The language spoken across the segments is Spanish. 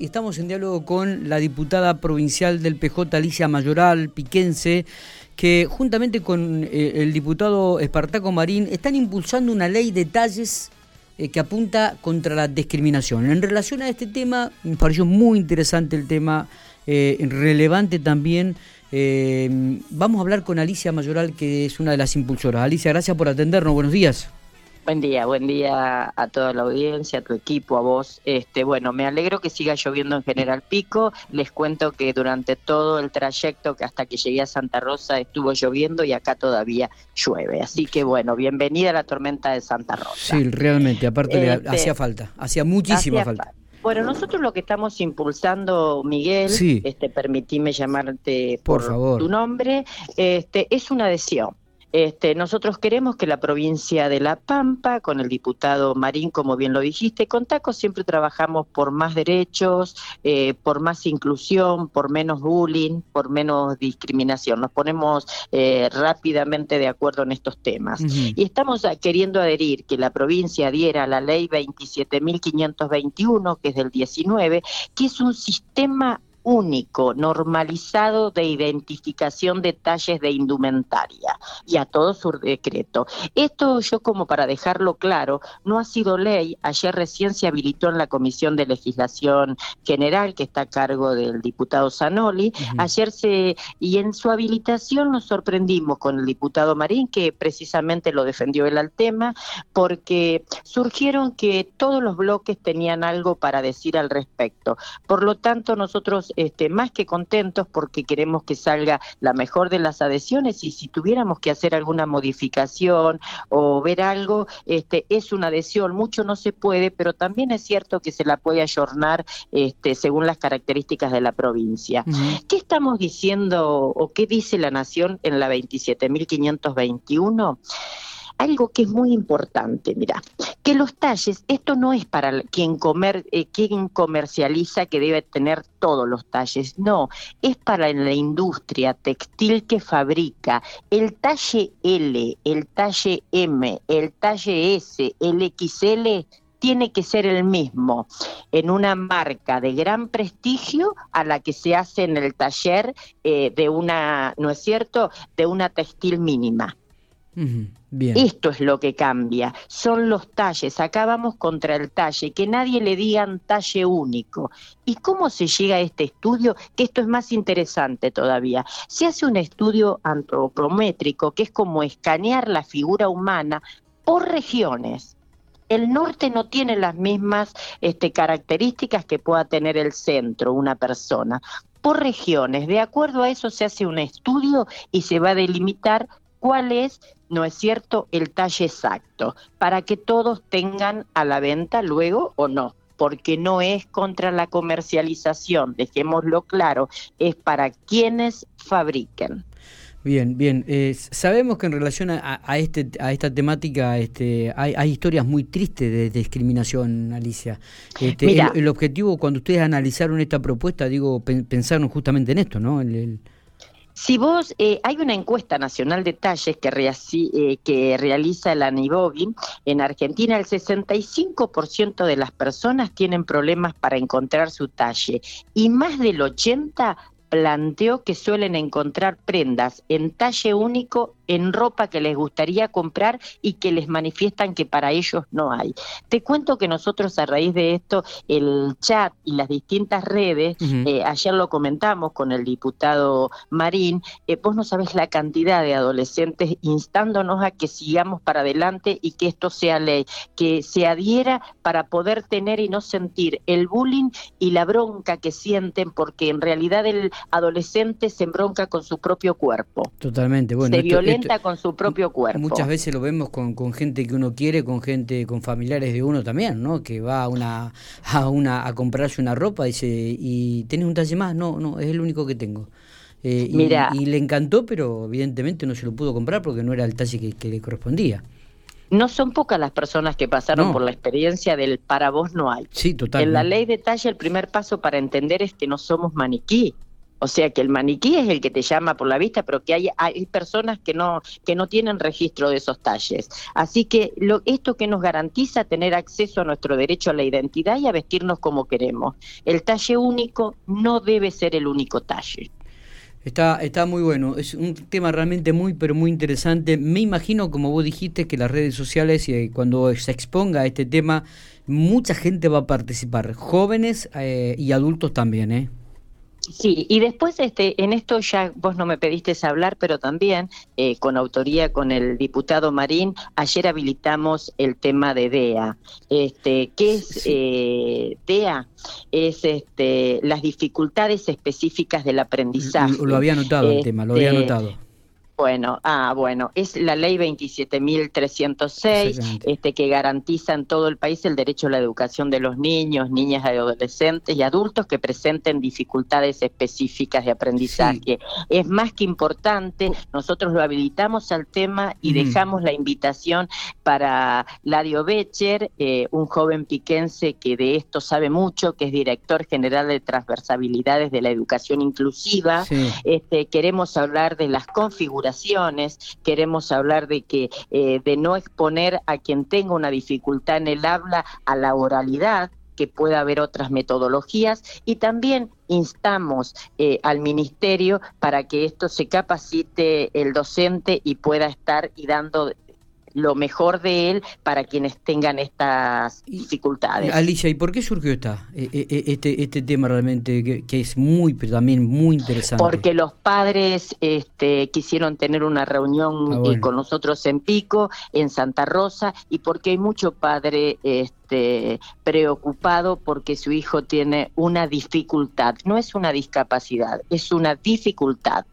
Estamos en diálogo con la diputada provincial del PJ, Alicia Mayoral, piquense, que juntamente con eh, el diputado Espartaco Marín están impulsando una ley de talles eh, que apunta contra la discriminación. En relación a este tema, me pareció muy interesante el tema, eh, relevante también. vamos a hablar con Alicia Mayoral, que es una de las impulsoras. Alicia, gracias por atendernos. Buenos días. Buen día, buen día a toda la audiencia, a tu equipo, a vos. Este, bueno, me alegro que siga lloviendo en General Pico. Les cuento que durante todo el trayecto que hasta que llegué a Santa Rosa estuvo lloviendo y acá todavía llueve. Así que bueno, bienvenida a la tormenta de Santa Rosa. Sí, realmente, aparte este, hacía falta, hacía muchísima falta. Bueno, nosotros lo que estamos impulsando, Miguel, este, permitime llamarte por, favor. tu nombre, este, es una adhesión. Este, nosotros queremos que la provincia de La Pampa, con el diputado Marín, como bien lo dijiste, con TACO siempre trabajamos por más derechos, eh, por más inclusión, por menos bullying, por menos discriminación. Nos ponemos eh, rápidamente de acuerdo en estos temas. Y estamos queriendo adherir que la provincia adhiera a la ley 27.521, que es del 19, que es un sistema único, normalizado de identificación de talles de indumentaria y a todo su decreto. Esto yo como para dejarlo claro, no ha sido ley, ayer recién se habilitó en la Comisión de Legislación General que está a cargo del diputado Zanoli, ayer se y en su habilitación nos sorprendimos con el diputado Marín que precisamente lo defendió él al tema porque surgieron que todos los bloques tenían algo para decir al respecto. Por lo tanto, nosotros este, más que contentos porque queremos que salga la mejor de las adhesiones y si tuviéramos que hacer alguna modificación o ver algo, este, es una adhesión, mucho no se puede, pero también es cierto que se la puede ayornar este, según las características de la provincia. ¿Qué estamos diciendo o qué dice la Nación en la 27.521? Algo que es muy importante, mira, que los talles, esto no es para quien, comer, eh, quien comercializa que debe tener todos los talles, no, es para la industria textil que fabrica el talle L, el talle M, el talle S, el XL, tiene que ser el mismo en una marca de gran prestigio a la que se hace en el taller eh, de una, ¿no es cierto?, de una textil mínima. Esto es lo que cambia, son los talles, acá vamos contra el talle, que nadie le digan talle único. ¿Y cómo se llega a este estudio? Que esto es más interesante todavía. Se hace un estudio antropométrico, que es como escanear la figura humana por regiones. El norte no tiene las mismas este, características que pueda tener el centro, una persona por regiones. De acuerdo a eso se hace un estudio y se va a delimitar cuál es, no es cierto, el talle exacto, para que todos tengan a la venta luego o no porque no es contra la comercialización, dejémoslo claro, es para quienes fabriquen. Bien, bien. Eh, sabemos que en relación a, este, a esta temática este, hay, historias muy tristes de, discriminación, Alicia. Este, el, objetivo, cuando ustedes analizaron esta propuesta, digo, pensaron justamente en esto, ¿no? el, si vos, eh, hay una encuesta nacional de talles que, eh, que realiza el ANIBOBI en Argentina, el 65% de las personas tienen problemas para encontrar su talle y más del 80% planteó que suelen encontrar prendas en talle único en ropa que les gustaría comprar y que les manifiestan que para ellos no hay. Te cuento que nosotros a raíz de esto, el chat y las distintas redes, eh, ayer lo comentamos con el diputado Marín, eh, vos no sabés la cantidad de adolescentes instándonos a que sigamos para adelante y que esto sea ley, que se adhiera para poder tener y no sentir el bullying y la bronca que sienten porque en realidad el adolescente se embronca con su propio cuerpo. Totalmente, bueno. Se con su propio cuerpo. Muchas veces lo vemos con, con, gente que uno quiere, con gente, con familiares de uno también, ¿no? Que va a una, a una, a comprarse una ropa y dice, ¿y tienes un talle más? No, no, es el único que tengo. Eh, y, le encantó, pero evidentemente no se lo pudo comprar porque no era el talle que, le correspondía. No son pocas las personas que pasaron por la experiencia del para vos no hay. Sí, total. En la ley de talle el primer paso para entender es que no somos maniquí O sea que el maniquí es el que te llama por la vista, pero que hay, personas que no, que no tienen registro de esos talles. Así que lo, esto que nos garantiza tener acceso a nuestro derecho a la identidad y a vestirnos como queremos. El talle único no debe ser el único talle. Está, está muy bueno, es un tema realmente muy, pero muy interesante. Me imagino, como vos dijiste, que las redes sociales, y eh, cuando se exponga este tema, mucha gente va a participar, jóvenes eh, y adultos también, ¿eh? Sí, y después este, en esto ya vos no me pediste hablar, pero también eh, con autoría con el diputado Marín, ayer habilitamos el tema de DEA. Este, ¿Qué es eh, DEA? Es este, las dificultades específicas del aprendizaje. Lo había notado el tema, lo había este, notado. Bueno, ah, bueno, es la ley 27.306 este, que garantiza en todo el país el derecho a la educación de los niños, niñas, adolescentes y adultos que presenten dificultades específicas de aprendizaje. Es más que importante, nosotros lo habilitamos al tema y dejamos la invitación para Ladio Becher, eh, un joven piquense que de esto sabe mucho, que es director general de transversabilidades de la educación inclusiva. Este, queremos hablar de las configuraciones queremos hablar de que eh, de no exponer a quien tenga una dificultad en el habla a la oralidad, que pueda haber otras metodologías y también instamos eh, al ministerio para que esto se capacite el docente y pueda estar y dando lo mejor de él para quienes tengan estas dificultades. Alicia, ¿y por qué surgió esta, e, e, e, este, este tema realmente que, es muy, pero también muy interesante? Porque los padres este, quisieron tener una reunión ah, eh, con nosotros en Pico, en Santa Rosa, y porque hay mucho padre este, preocupado porque su hijo tiene una dificultad. No es una discapacidad, es una dificultad.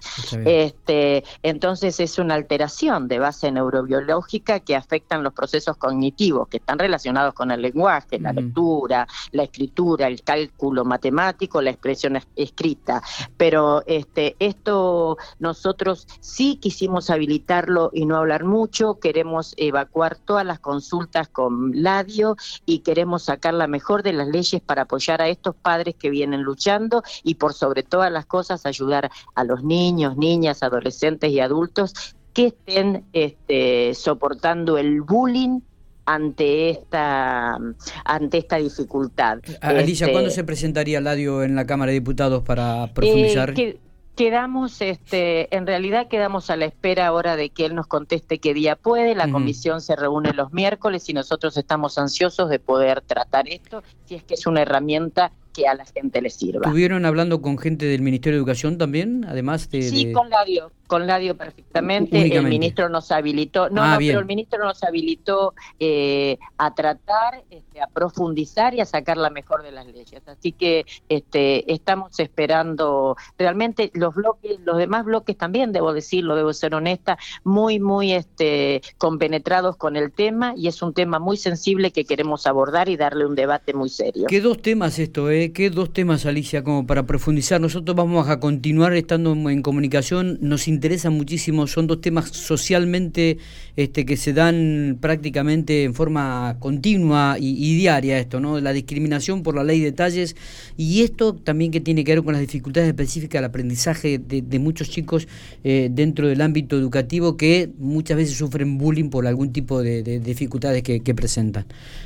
Este, entonces es una alteración de base neurobiológica que afectan los procesos cognitivos que están relacionados con el lenguaje, la lectura, la escritura, el cálculo matemático, la expresión escrita. Pero este, esto nosotros sí quisimos habilitarlo y no hablar mucho, queremos evacuar todas las consultas con Ladio y queremos sacar la mejor de las leyes para apoyar a estos padres que vienen luchando y por sobre todas las cosas ayudar a los niños, niñas, adolescentes y adultos que estén este, soportando el bullying ante esta ante esta dificultad. Alicia, ¿cuándo este, se presentaría Ladio en la Cámara de Diputados para profundizar? Eh, Quedamos, este, en realidad quedamos a la espera ahora de que él nos conteste qué día puede. La comisión se reúne los miércoles y nosotros estamos ansiosos de poder tratar esto, si es que es una herramienta que a la gente le sirva. ¿Estuvieron hablando con gente del Ministerio de Educación también, además de...? Sí, con Ladio, con Ladio perfectamente. El ministro nos habilitó, no, ah, pero el ministro nos habilitó eh, a tratar, este, a profundizar y a sacar la mejor de las leyes. Así que este, estamos esperando realmente los bloques, los demás bloques también, debo decirlo, debo ser honesta, muy, muy este, compenetrados con el tema y es un tema muy sensible que queremos abordar y darle un debate muy serio. ¿Qué dos temas esto, eh? ¿Qué dos temas, Alicia, como para profundizar? Nosotros vamos a continuar estando en comunicación, nos interesa muchísimo, son dos temas socialmente este, que se dan prácticamente en forma continua y, diaria esto, ¿no? La discriminación por la ley de talles y esto también que tiene que ver con las dificultades específicas del aprendizaje de, muchos chicos eh, dentro del ámbito educativo que muchas veces sufren bullying por algún tipo de, dificultades que, presentan.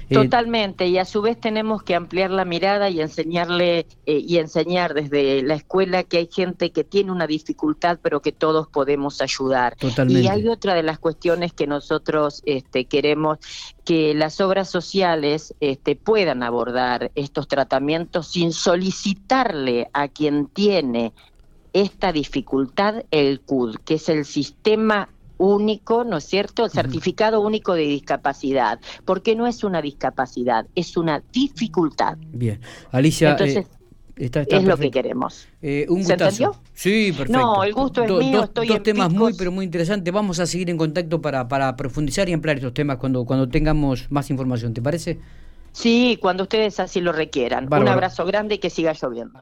Eh, Totalmente, y a su vez tenemos que ampliar la mirada y enseñarle eh, y enseñar desde la escuela que hay gente que tiene una dificultad pero que todos podemos ayudar. Totalmente. Y hay otra de las cuestiones que nosotros este, queremos que las obras sociales este, puedan abordar estos tratamientos sin solicitarle a quien tiene esta dificultad el CUD, que es el sistema único, ¿no es cierto? El certificado único de discapacidad, porque no es una discapacidad, es una dificultad. Bien, Alicia. Entonces, eh, es lo que queremos. Eh, un ¿Se entendió? Sí, perfecto. No, el gusto es mío. Dos, dos temas muy, pero muy interesantes. Vamos a seguir en contacto para, para profundizar y ampliar estos temas cuando, cuando tengamos más información. ¿Te parece? Sí, cuando ustedes así lo requieran. Un abrazo grande y que siga lloviendo.